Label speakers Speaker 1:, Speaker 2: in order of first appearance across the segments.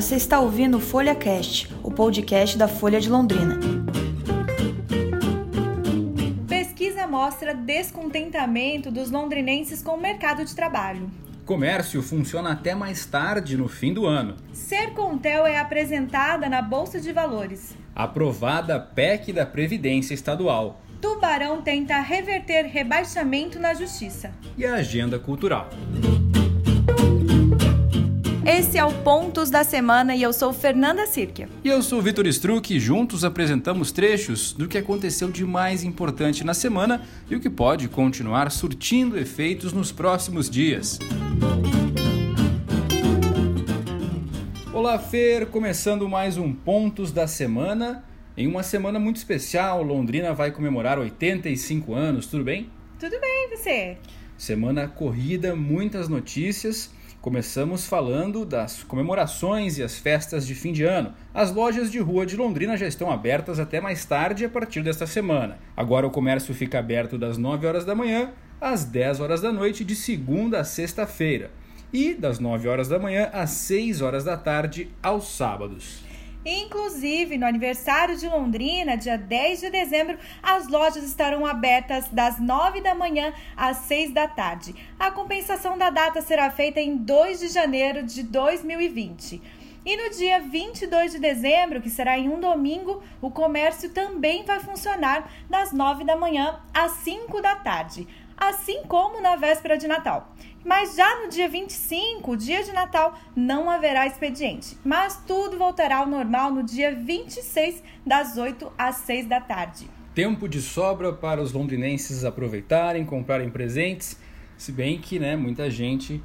Speaker 1: você está ouvindo o Folha Cast, o podcast da Folha de Londrina.
Speaker 2: Pesquisa mostra descontentamento dos londrinenses com o mercado de trabalho.
Speaker 3: Comércio funciona até mais tarde no fim do ano.
Speaker 2: Sercontel é apresentada na Bolsa de Valores.
Speaker 3: Aprovada a PEC da Previdência Estadual.
Speaker 2: Tubarão tenta reverter rebaixamento na Justiça.
Speaker 3: E a agenda cultural.
Speaker 2: Esse é o Pontos da Semana e eu sou Fernanda Sirkia.
Speaker 3: E eu sou Vitor Struck e juntos apresentamos trechos do que aconteceu de mais importante na semana e o que pode continuar surtindo efeitos nos próximos dias. Olá, Fer, começando mais um Pontos da Semana. Em uma semana muito especial, Londrina vai comemorar 85 anos, tudo bem?
Speaker 2: Tudo bem, você?
Speaker 3: Semana corrida, muitas notícias. Começamos falando das comemorações e as festas de fim de ano. As lojas de rua de Londrina já estão abertas até mais tarde a partir desta semana. Agora o comércio fica aberto das 9 horas da manhã às 10 horas da noite de segunda a sexta-feira e das 9 horas da manhã às 6 horas da tarde aos sábados.
Speaker 2: Inclusive, no aniversário de Londrina, dia 10 de dezembro, as lojas estarão abertas das 9 da manhã às 6 da tarde. A compensação da data será feita em 2 de janeiro de 2020. E no dia 22 de dezembro, que será em um domingo, o comércio também vai funcionar das 9 da manhã às 5 da tarde, assim como na véspera de Natal. Mas já no dia 25, dia de Natal, não haverá expediente. Mas tudo voltará ao normal no dia 26, das 8 às 6 da tarde.
Speaker 3: Tempo de sobra para os londrinenses aproveitarem, comprarem presentes, se bem que né, muita gente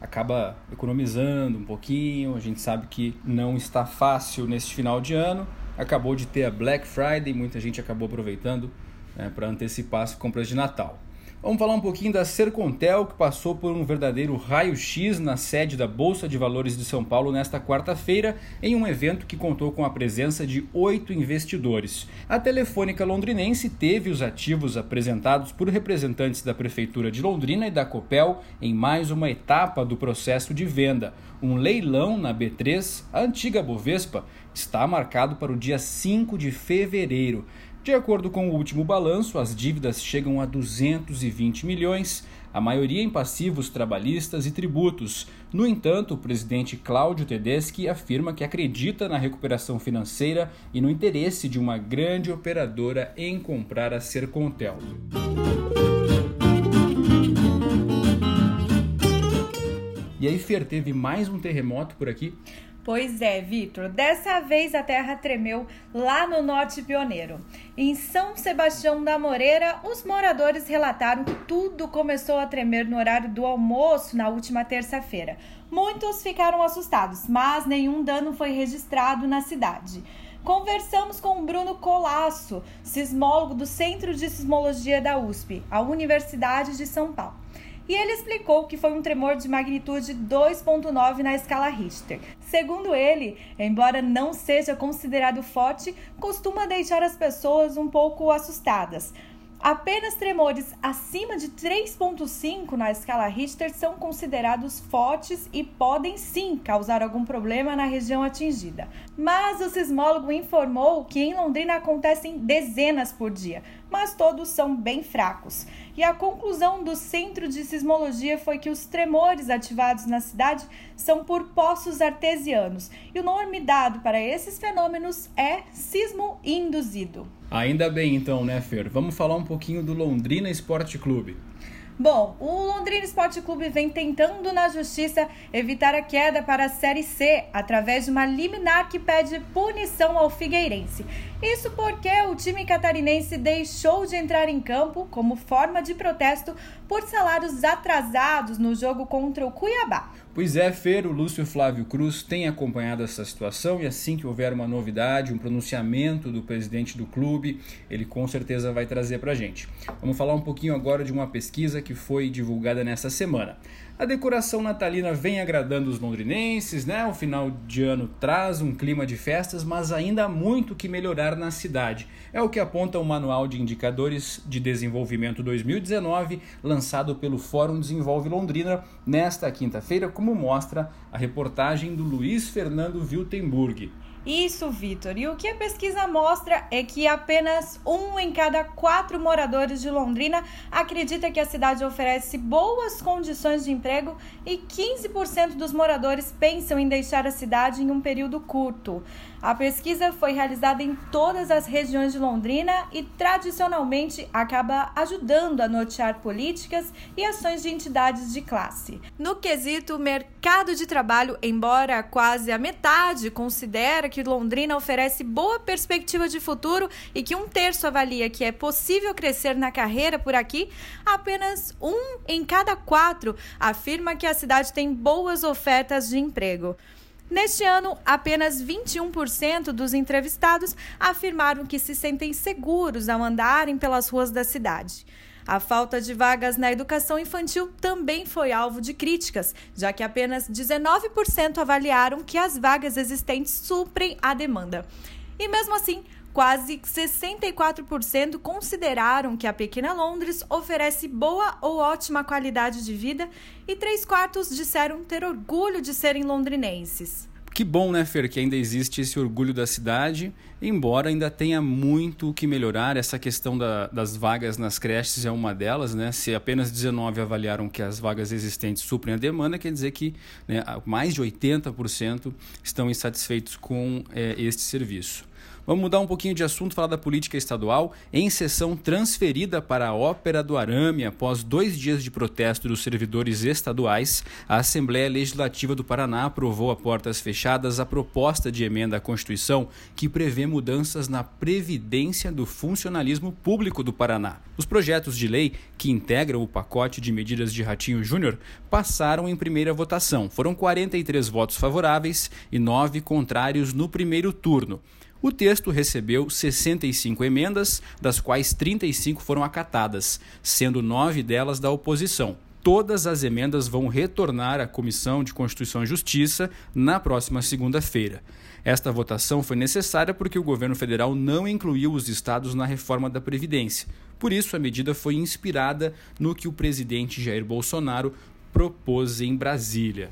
Speaker 3: acaba economizando um pouquinho, a gente sabe que não está fácil neste final de ano. Acabou de ter a Black Friday, muita gente acabou aproveitando né, para antecipar as compras de Natal. Vamos falar um pouquinho da Sercontel, que passou por um verdadeiro raio-x na sede da Bolsa de Valores de São Paulo nesta quarta-feira, em um evento que contou com a presença de oito investidores. A Telefônica Londrinense teve os ativos apresentados por representantes da Prefeitura de Londrina e da Copel em mais uma etapa do processo de venda. Um leilão na B3, a antiga Bovespa, está marcado para o dia 5 de fevereiro. De acordo com o último balanço, as dívidas chegam a 220 milhões, a maioria em passivos trabalhistas e tributos. No entanto, o presidente Cláudio Tedeschi afirma que acredita na recuperação financeira e no interesse de uma grande operadora em comprar a Sercontel. E aí, Fer, teve mais um terremoto por aqui?
Speaker 2: Pois é, Vitor. Dessa vez a terra tremeu lá no Norte Pioneiro. Em São Sebastião da Moreira, os moradores relataram que tudo começou a tremer no horário do almoço na última terça-feira. Muitos ficaram assustados, mas nenhum dano foi registrado na cidade. Conversamos com Bruno Colasso, sismólogo do Centro de Sismologia da USP, a Universidade de São Paulo e ele explicou que foi um tremor de magnitude 2.9 na escala Richter. Segundo ele, embora não seja considerado forte, costuma deixar as pessoas um pouco assustadas. Apenas tremores acima de 3,5 na escala Richter são considerados fortes e podem sim causar algum problema na região atingida. Mas o sismólogo informou que em Londrina acontecem dezenas por dia, mas todos são bem fracos. E a conclusão do Centro de Sismologia foi que os tremores ativados na cidade são por poços artesianos, e o nome dado para esses fenômenos é sismo induzido.
Speaker 3: Ainda bem então, né, Fer? Vamos falar um pouquinho do Londrina Esporte Clube.
Speaker 2: Bom, o Londrina Esporte Clube vem tentando na justiça evitar a queda para a Série C através de uma liminar que pede punição ao Figueirense. Isso porque o time catarinense deixou de entrar em campo como forma de protesto por salários atrasados no jogo contra o Cuiabá.
Speaker 3: Pois é, Fer, o Lúcio Flávio Cruz tem acompanhado essa situação e assim que houver uma novidade, um pronunciamento do presidente do clube, ele com certeza vai trazer para gente. Vamos falar um pouquinho agora de uma pesquisa que foi divulgada nessa semana. A decoração natalina vem agradando os londrinenses, né? O final de ano traz um clima de festas, mas ainda há muito que melhorar na cidade. É o que aponta o Manual de Indicadores de Desenvolvimento 2019, lançado pelo Fórum Desenvolve Londrina nesta quinta-feira, como mostra a reportagem do Luiz Fernando Wiltenburg.
Speaker 2: Isso, Vitor. E o que a pesquisa mostra é que apenas um em cada quatro moradores de Londrina acredita que a cidade oferece boas condições de emprego e 15% dos moradores pensam em deixar a cidade em um período curto. A pesquisa foi realizada em todas as regiões de Londrina e tradicionalmente acaba ajudando a nortear políticas e ações de entidades de classe. No quesito mercado de trabalho, embora quase a metade considera que Londrina oferece boa perspectiva de futuro e que um terço avalia que é possível crescer na carreira por aqui, apenas um em cada quatro afirma que a cidade tem boas ofertas de emprego. Neste ano, apenas 21% dos entrevistados afirmaram que se sentem seguros ao andarem pelas ruas da cidade. A falta de vagas na educação infantil também foi alvo de críticas, já que apenas 19% avaliaram que as vagas existentes suprem a demanda. E mesmo assim, Quase 64% consideraram que a pequena Londres oferece boa ou ótima qualidade de vida e três quartos disseram ter orgulho de serem londrinenses.
Speaker 3: Que bom, né, Fer, que ainda existe esse orgulho da cidade, embora ainda tenha muito o que melhorar. Essa questão da, das vagas nas creches é uma delas, né? Se apenas 19 avaliaram que as vagas existentes suprem a demanda, quer dizer que né, mais de 80% estão insatisfeitos com é, este serviço. Vamos mudar um pouquinho de assunto, falar da política estadual. Em sessão transferida para a Ópera do Arame, após dois dias de protesto dos servidores estaduais, a Assembleia Legislativa do Paraná aprovou a portas fechadas a proposta de emenda à Constituição que prevê mudanças na previdência do funcionalismo público do Paraná. Os projetos de lei que integram o pacote de medidas de Ratinho Júnior passaram em primeira votação. Foram 43 votos favoráveis e 9 contrários no primeiro turno. O texto recebeu 65 emendas, das quais 35 foram acatadas, sendo nove delas da oposição. Todas as emendas vão retornar à Comissão de Constituição e Justiça na próxima segunda-feira. Esta votação foi necessária porque o governo federal não incluiu os estados na reforma da Previdência. Por isso, a medida foi inspirada no que o presidente Jair Bolsonaro propôs em Brasília.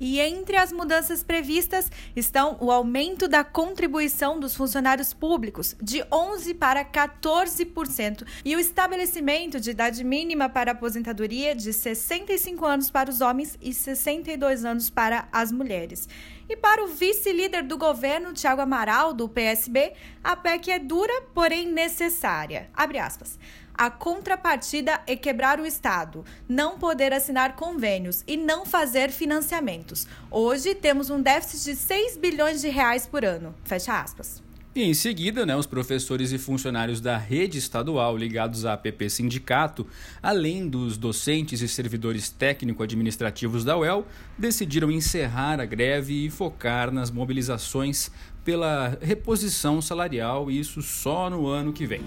Speaker 2: E entre as mudanças previstas estão o aumento da contribuição dos funcionários públicos de 11% para 14% e o estabelecimento de idade mínima para aposentadoria de 65 anos para os homens e 62 anos para as mulheres. E para o vice-líder do governo, Tiago Amaral, do PSB, a PEC é dura, porém necessária. Abre aspas. A contrapartida é quebrar o Estado, não poder assinar convênios e não fazer financiamentos. Hoje temos um déficit de 6 bilhões de reais por ano. Fecha aspas.
Speaker 3: E em seguida, né, os professores e funcionários da rede estadual ligados à APP Sindicato, além dos docentes e servidores técnico-administrativos da UEL, decidiram encerrar a greve e focar nas mobilizações pela reposição salarial, isso só no ano que vem.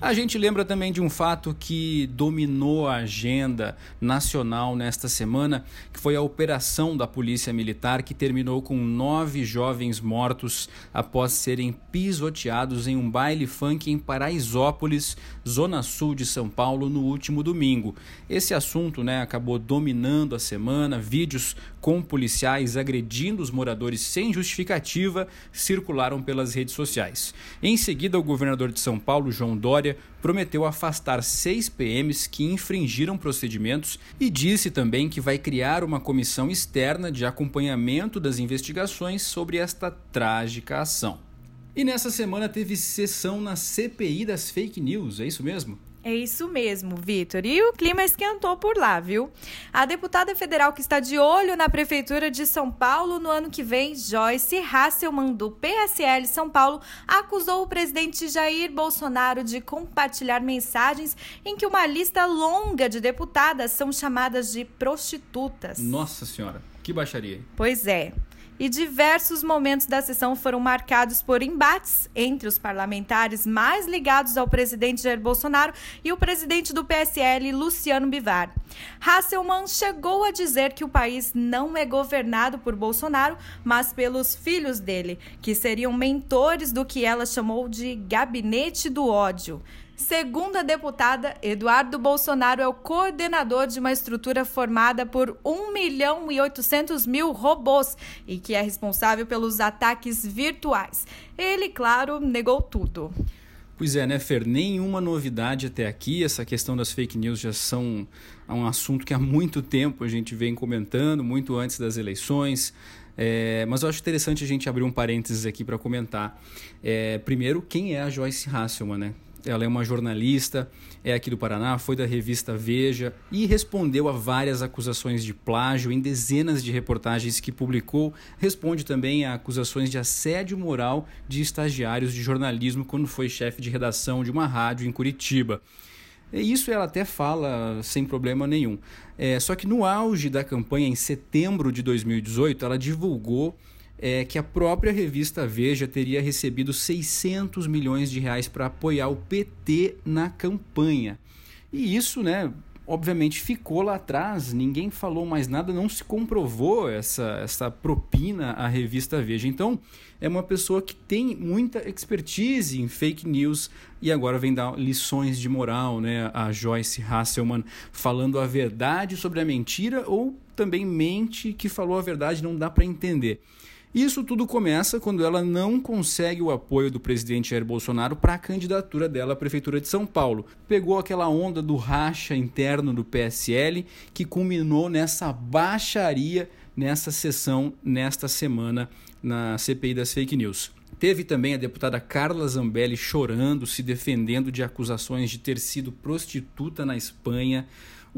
Speaker 3: A gente lembra também de um fato que dominou a agenda nacional nesta semana, que foi a operação da Polícia Militar que terminou com nove jovens mortos após serem pisoteados em um baile funk em Paraisópolis, zona sul de São Paulo, no último domingo. Esse assunto né, acabou dominando a semana, vídeos com policiais agredindo os moradores sem justificativa circularam pelas redes sociais. Em seguida, o governador de São Paulo, João Dória, prometeu afastar seis PMs que infringiram procedimentos e disse também que vai criar uma comissão externa de acompanhamento das investigações sobre esta trágica ação. E nessa semana teve sessão na CPI das fake news, é isso mesmo?
Speaker 2: É isso mesmo, Vitor. E o clima esquentou por lá, viu? A deputada federal que está de olho na Prefeitura de São Paulo no ano que vem, Joyce Hasselman, do PSL São Paulo, acusou o presidente Jair Bolsonaro de compartilhar mensagens em que uma lista longa de deputadas são chamadas de prostitutas.
Speaker 3: Nossa Senhora, que baixaria.
Speaker 2: Pois é. E diversos momentos da sessão foram marcados por embates entre os parlamentares mais ligados ao presidente Jair Bolsonaro e o presidente do PSL, Luciano Bivar. Hasselmann chegou a dizer que o país não é governado por Bolsonaro, mas pelos filhos dele, que seriam mentores do que ela chamou de gabinete do ódio. Segundo a deputada, Eduardo Bolsonaro é o coordenador de uma estrutura formada por 1 milhão e 800 mil robôs e que é responsável pelos ataques virtuais. Ele, claro, negou tudo.
Speaker 3: Pois é, né, Fer? Nenhuma novidade até aqui. Essa questão das fake news já são um assunto que há muito tempo a gente vem comentando, muito antes das eleições. É, mas eu acho interessante a gente abrir um parênteses aqui para comentar. É, primeiro, quem é a Joyce Hasselman, né? Ela é uma jornalista, é aqui do Paraná, foi da revista Veja e respondeu a várias acusações de plágio em dezenas de reportagens que publicou. Responde também a acusações de assédio moral de estagiários de jornalismo quando foi chefe de redação de uma rádio em Curitiba. E isso ela até fala sem problema nenhum. É, só que no auge da campanha, em setembro de 2018, ela divulgou é que a própria revista Veja teria recebido 600 milhões de reais para apoiar o PT na campanha. E isso, né, obviamente ficou lá atrás, ninguém falou mais nada, não se comprovou essa, essa propina à revista Veja. Então, é uma pessoa que tem muita expertise em fake news e agora vem dar lições de moral, né? A Joyce Hasselman falando a verdade sobre a mentira ou também mente que falou a verdade, não dá para entender. Isso tudo começa quando ela não consegue o apoio do presidente Jair Bolsonaro para a candidatura dela à prefeitura de São Paulo. Pegou aquela onda do racha interno do PSL que culminou nessa baixaria nessa sessão nesta semana na CPI das fake news. Teve também a deputada Carla Zambelli chorando, se defendendo de acusações de ter sido prostituta na Espanha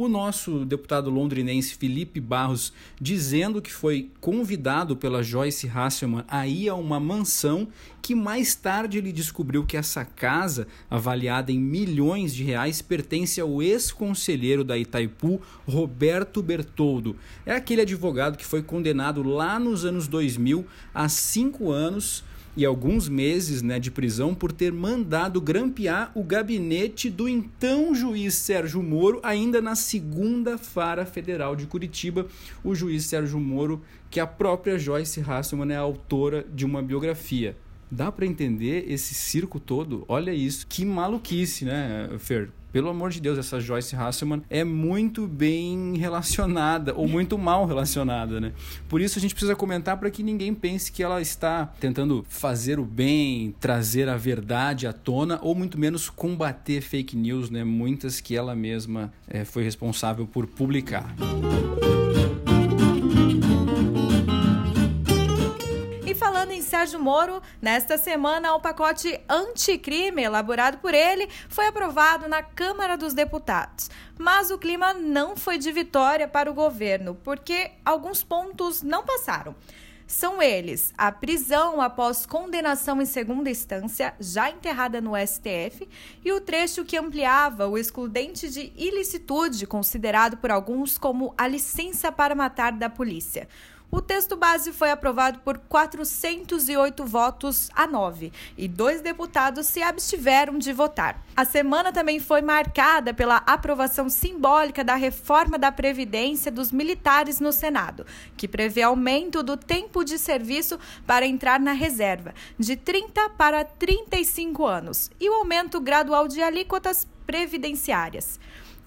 Speaker 3: o nosso deputado londrinense Felipe Barros dizendo que foi convidado pela Joyce Hasselman a ir a uma mansão que mais tarde ele descobriu que essa casa, avaliada em milhões de reais, pertence ao ex-conselheiro da Itaipu, Roberto Bertoldo. É aquele advogado que foi condenado lá nos anos 2000 a cinco anos e alguns meses né, de prisão por ter mandado grampear o gabinete do então juiz Sérgio Moro, ainda na segunda Fara Federal de Curitiba. O juiz Sérgio Moro, que a própria Joyce Hasselman é autora de uma biografia. Dá para entender esse circo todo? Olha isso. Que maluquice, né, Fer? Pelo amor de Deus, essa Joyce Hasselman é muito bem relacionada ou muito mal relacionada, né? Por isso a gente precisa comentar para que ninguém pense que ela está tentando fazer o bem, trazer a verdade à tona ou muito menos combater fake news, né? Muitas que ela mesma é, foi responsável por publicar.
Speaker 2: falando Sérgio Moro, nesta semana o pacote anticrime elaborado por ele foi aprovado na Câmara dos Deputados. Mas o clima não foi de vitória para o governo, porque alguns pontos não passaram. São eles a prisão após condenação em segunda instância, já enterrada no STF, e o trecho que ampliava o excludente de ilicitude, considerado por alguns como a licença para matar da polícia. O texto base foi aprovado por 408 votos a 9 e dois deputados se abstiveram de votar. A semana também foi marcada pela aprovação simbólica da reforma da Previdência dos militares no Senado, que prevê aumento do tempo de serviço para entrar na reserva, de 30 para 35 anos, e o aumento gradual de alíquotas previdenciárias.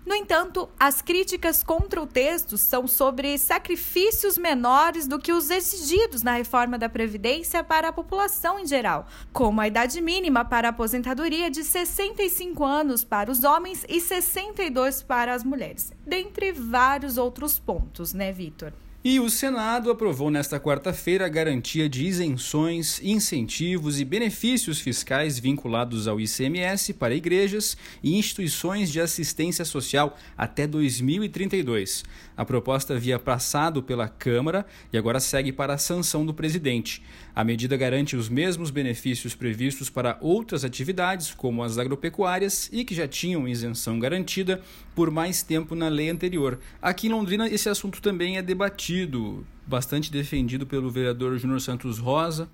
Speaker 2: No entanto, as críticas contra o texto são sobre sacrifícios menores do que os exigidos na reforma da Previdência para a população em geral, como a idade mínima para a aposentadoria de 65 anos para os homens e 62 para as mulheres, dentre vários outros pontos, né, Vitor?
Speaker 3: E o Senado aprovou nesta quarta-feira a garantia de isenções, incentivos e benefícios fiscais vinculados ao ICMS para igrejas e instituições de assistência social até 2032. A proposta havia passado pela Câmara e agora segue para a sanção do presidente. A medida garante os mesmos benefícios previstos para outras atividades, como as agropecuárias, e que já tinham isenção garantida por mais tempo na lei anterior. Aqui em Londrina, esse assunto também é debatido bastante defendido pelo vereador Júnior Santos Rosa.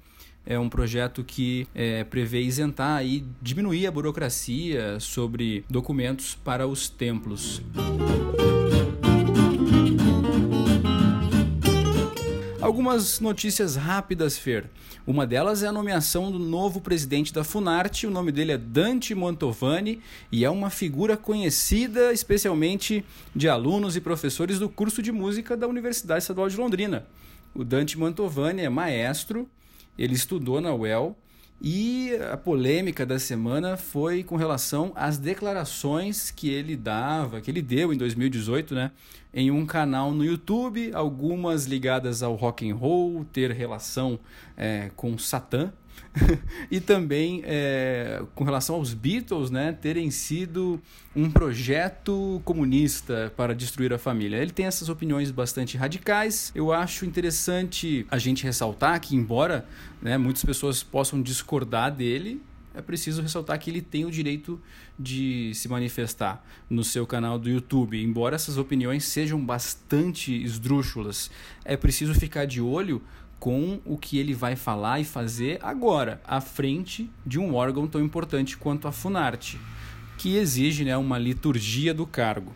Speaker 3: É um projeto que é, prevê isentar e diminuir a burocracia sobre documentos para os templos. Algumas notícias rápidas, Fer. Uma delas é a nomeação do novo presidente da Funarte. O nome dele é Dante Mantovani e é uma figura conhecida especialmente de alunos e professores do curso de música da Universidade Estadual de Londrina. O Dante Mantovani é maestro, ele estudou na UEL e a polêmica da semana foi com relação às declarações que ele dava, que ele deu em 2018, né, em um canal no YouTube, algumas ligadas ao rock and roll, ter relação é, com Satã, e também é, com relação aos Beatles, né, terem sido um projeto comunista para destruir a família. Ele tem essas opiniões bastante radicais. Eu acho interessante a gente ressaltar que, embora né, muitas pessoas possam discordar dele, é preciso ressaltar que ele tem o direito de se manifestar no seu canal do YouTube. Embora essas opiniões sejam bastante esdrúxulas, é preciso ficar de olho com o que ele vai falar e fazer agora, à frente de um órgão tão importante quanto a Funarte, que exige né, uma liturgia do cargo.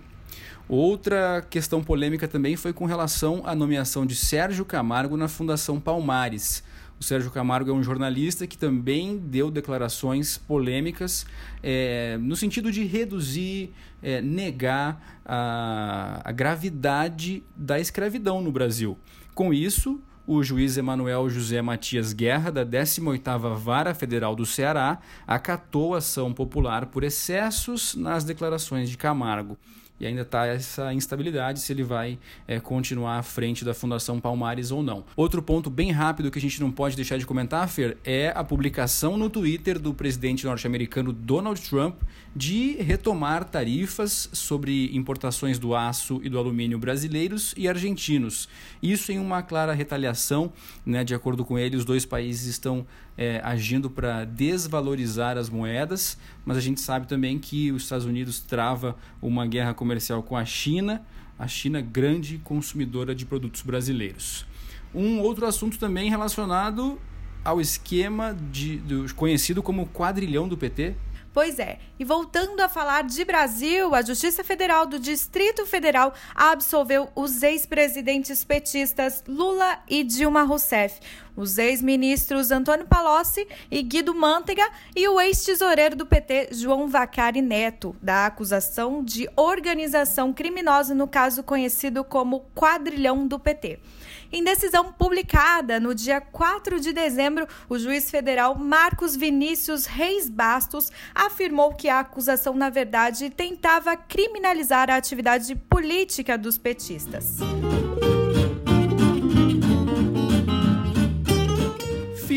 Speaker 3: Outra questão polêmica também foi com relação à nomeação de Sérgio Camargo na Fundação Palmares. O Sérgio Camargo é um jornalista que também deu declarações polêmicas é, no sentido de reduzir, é, negar a, a gravidade da escravidão no Brasil. Com isso, o juiz Emanuel José Matias Guerra, da 18ª Vara Federal do Ceará, acatou a ação popular por excessos nas declarações de Camargo e ainda está essa instabilidade se ele vai é, continuar à frente da Fundação Palmares ou não. Outro ponto bem rápido que a gente não pode deixar de comentar, Fer, é a publicação no Twitter do presidente norte-americano Donald Trump de retomar tarifas sobre importações do aço e do alumínio brasileiros e argentinos. Isso em uma clara retaliação, né, de acordo com ele, os dois países estão é, agindo para desvalorizar as moedas, mas a gente sabe também que os Estados Unidos trava uma guerra comercial com a China, a China grande consumidora de produtos brasileiros. Um outro assunto também relacionado ao esquema de, do, conhecido como quadrilhão do PT,
Speaker 2: Pois é, e voltando a falar de Brasil, a Justiça Federal do Distrito Federal absolveu os ex-presidentes petistas Lula e Dilma Rousseff, os ex-ministros Antônio Palocci e Guido Mantega e o ex-tesoureiro do PT João Vacari Neto, da acusação de organização criminosa no caso conhecido como Quadrilhão do PT. Em decisão publicada no dia 4 de dezembro, o juiz federal Marcos Vinícius Reis Bastos afirmou que a acusação, na verdade, tentava criminalizar a atividade política dos petistas.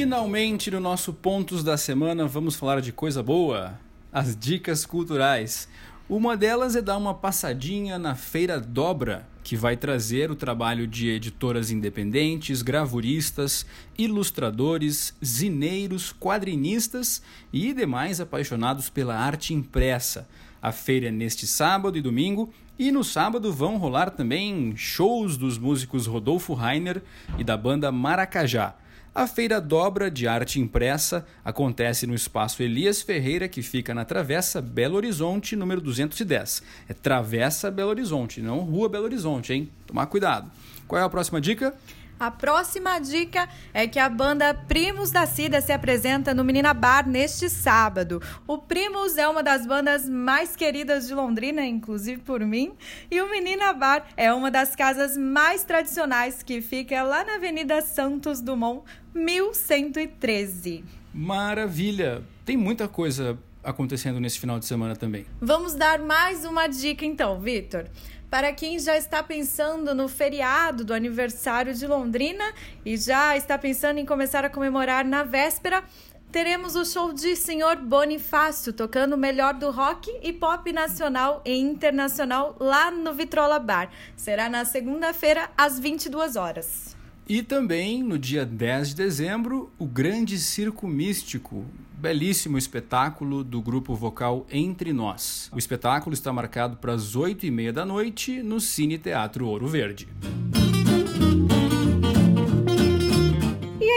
Speaker 3: Finalmente, no nosso Pontos da Semana, vamos falar de coisa boa: as dicas culturais. Uma delas é dar uma passadinha na Feira Dobra, que vai trazer o trabalho de editoras independentes, gravuristas, ilustradores, zineiros, quadrinistas e demais apaixonados pela arte impressa. A feira é neste sábado e domingo, e no sábado vão rolar também shows dos músicos Rodolfo Rainer e da banda Maracajá. A Feira Dobra de Arte Impressa acontece no espaço Elias Ferreira, que fica na Travessa Belo Horizonte, número 210. É Travessa Belo Horizonte, não Rua Belo Horizonte, hein? Tomar cuidado. Qual é a próxima dica?
Speaker 2: A próxima dica é que a banda Primos da Cida se apresenta no Menina Bar neste sábado. O Primos é uma das bandas mais queridas de Londrina, inclusive por mim, e o Menina Bar é uma das casas mais tradicionais que fica lá na Avenida Santos Dumont, 1113.
Speaker 3: Maravilha! Tem muita coisa acontecendo nesse final de semana também.
Speaker 2: Vamos dar mais uma dica então, Vitor para quem já está pensando no feriado do aniversário de Londrina e já está pensando em começar a comemorar na véspera, teremos o show de Senhor Bonifácio tocando o melhor do rock e pop nacional e internacional lá no Vitrola Bar. Será na segunda-feira às 22 horas.
Speaker 3: E também no dia 10 de dezembro, o Grande Circo Místico, belíssimo espetáculo do grupo vocal Entre Nós. O espetáculo está marcado para as 8 e meia da noite no Cine Teatro Ouro Verde.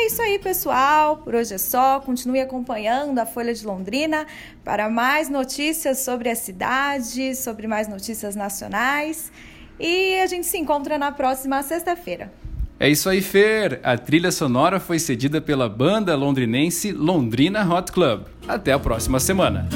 Speaker 2: isso aí, pessoal. Por hoje é só. Continue acompanhando a Folha de Londrina para mais notícias sobre a cidade, sobre mais notícias nacionais. E a gente se encontra na próxima sexta-feira.
Speaker 3: É isso aí, Fer. A trilha sonora foi cedida pela banda londrinense Londrina Hot Club. Até a próxima semana.